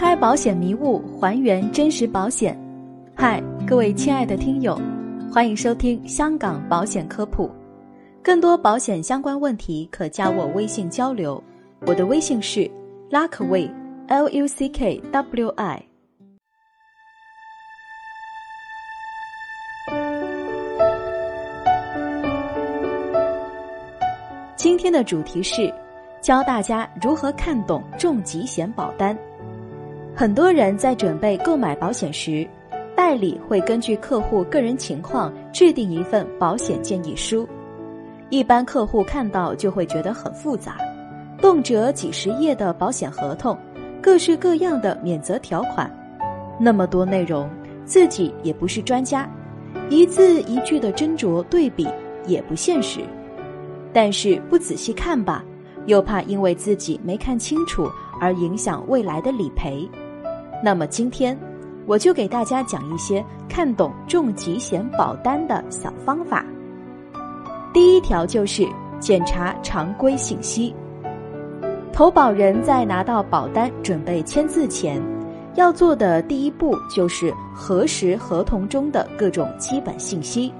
开保险迷雾，还原真实保险。嗨，各位亲爱的听友，欢迎收听香港保险科普。更多保险相关问题，可加我微信交流。我的微信是 Luckway，L U C K W I。今天的主题是教大家如何看懂重疾险保单。很多人在准备购买保险时，代理会根据客户个人情况制定一份保险建议书。一般客户看到就会觉得很复杂，动辄几十页的保险合同，各式各样的免责条款，那么多内容，自己也不是专家，一字一句的斟酌对比也不现实。但是不仔细看吧，又怕因为自己没看清楚而影响未来的理赔。那么今天，我就给大家讲一些看懂重疾险保单的小方法。第一条就是检查常规信息。投保人在拿到保单准备签字前，要做的第一步就是核实合同中的各种基本信息，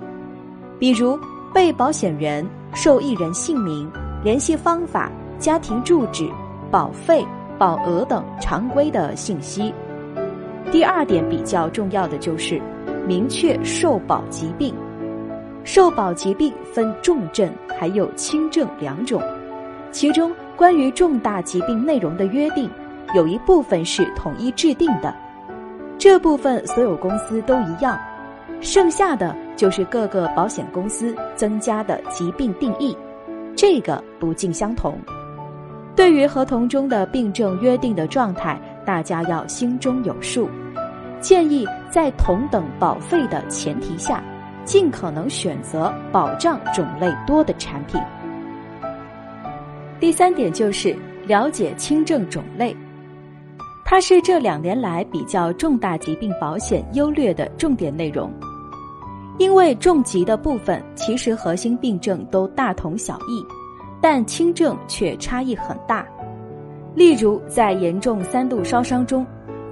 比如被保险人、受益人姓名、联系方法、家庭住址、保费、保额等常规的信息。第二点比较重要的就是明确受保疾病。受保疾病分重症还有轻症两种，其中关于重大疾病内容的约定，有一部分是统一制定的，这部分所有公司都一样，剩下的就是各个保险公司增加的疾病定义，这个不尽相同。对于合同中的病症约定的状态。大家要心中有数，建议在同等保费的前提下，尽可能选择保障种类多的产品。第三点就是了解轻症种类，它是这两年来比较重大疾病保险优劣的重点内容。因为重疾的部分其实核心病症都大同小异，但轻症却差异很大。例如，在严重三度烧伤中，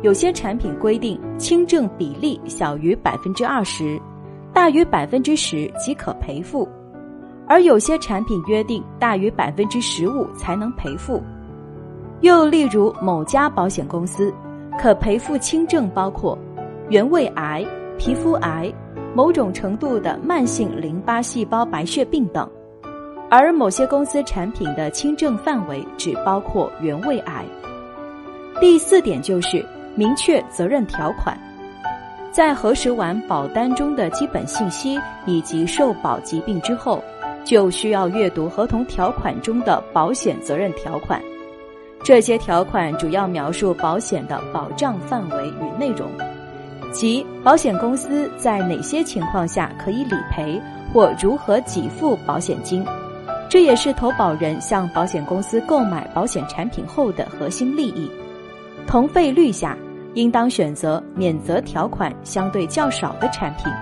有些产品规定轻症比例小于百分之二十，大于百分之十即可赔付；而有些产品约定大于百分之十五才能赔付。又例如，某家保险公司可赔付轻症包括原位癌、皮肤癌、某种程度的慢性淋巴细胞白血病等。而某些公司产品的轻症范围只包括原位癌。第四点就是明确责任条款，在核实完保单中的基本信息以及受保疾病之后，就需要阅读合同条款中的保险责任条款。这些条款主要描述保险的保障范围与内容，即保险公司在哪些情况下可以理赔或如何给付保险金。这也是投保人向保险公司购买保险产品后的核心利益。同费率下，应当选择免责条款相对较少的产品。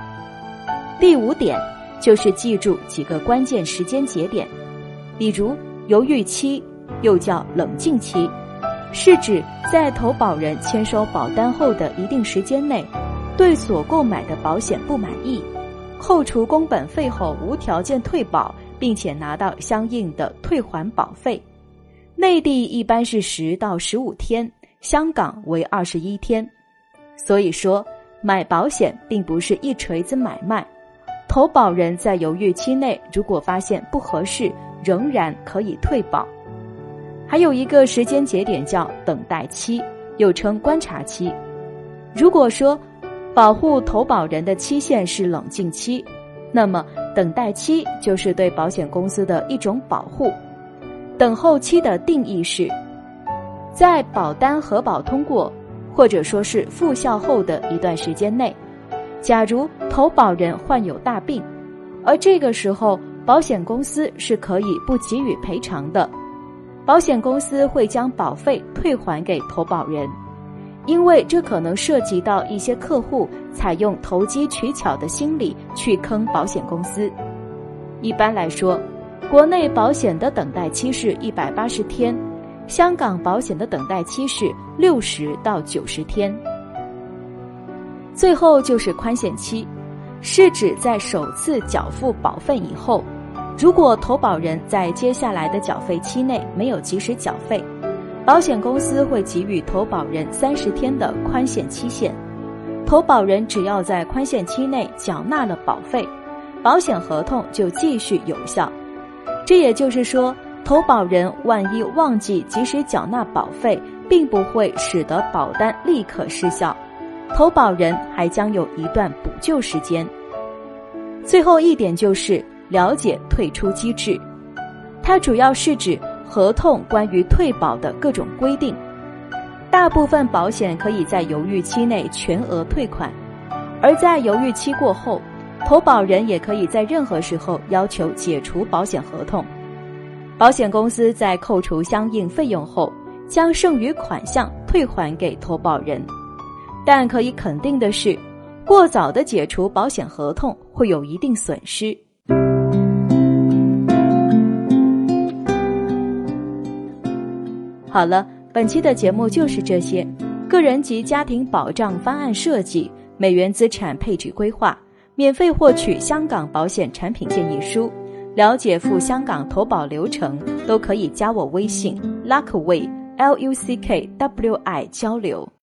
第五点就是记住几个关键时间节点，比如犹豫期，又叫冷静期，是指在投保人签收保单后的一定时间内，对所购买的保险不满意，扣除工本费后无条件退保。并且拿到相应的退还保费，内地一般是十到十五天，香港为二十一天。所以说，买保险并不是一锤子买卖，投保人在犹豫期内如果发现不合适，仍然可以退保。还有一个时间节点叫等待期，又称观察期。如果说保护投保人的期限是冷静期。那么，等待期就是对保险公司的一种保护。等候期的定义是，在保单核保通过或者说是复效后的一段时间内，假如投保人患有大病，而这个时候保险公司是可以不给予赔偿的，保险公司会将保费退还给投保人。因为这可能涉及到一些客户采用投机取巧的心理去坑保险公司。一般来说，国内保险的等待期是一百八十天，香港保险的等待期是六十到九十天。最后就是宽限期，是指在首次缴付保费以后，如果投保人在接下来的缴费期内没有及时缴费，保险公司会给予投保人三十天的宽限期限。投保人只要在宽限期内缴纳了保费，保险合同就继续有效。这也就是说，投保人万一忘记及时缴纳保费，并不会使得保单立刻失效。投保人还将有一段补救时间。最后一点就是了解退出机制，它主要是指合同关于退保的各种规定。大部分保险可以在犹豫期内全额退款，而在犹豫期过后，投保人也可以在任何时候要求解除保险合同。保险公司在扣除相应费用后，将剩余款项退还给投保人。但可以肯定的是，过早的解除保险合同会有一定损失。好了，本期的节目就是这些。个人及家庭保障方案设计、美元资产配置规划，免费获取香港保险产品建议书，了解赴香港投保流程，都可以加我微信 Luckway L U C K W I 交流。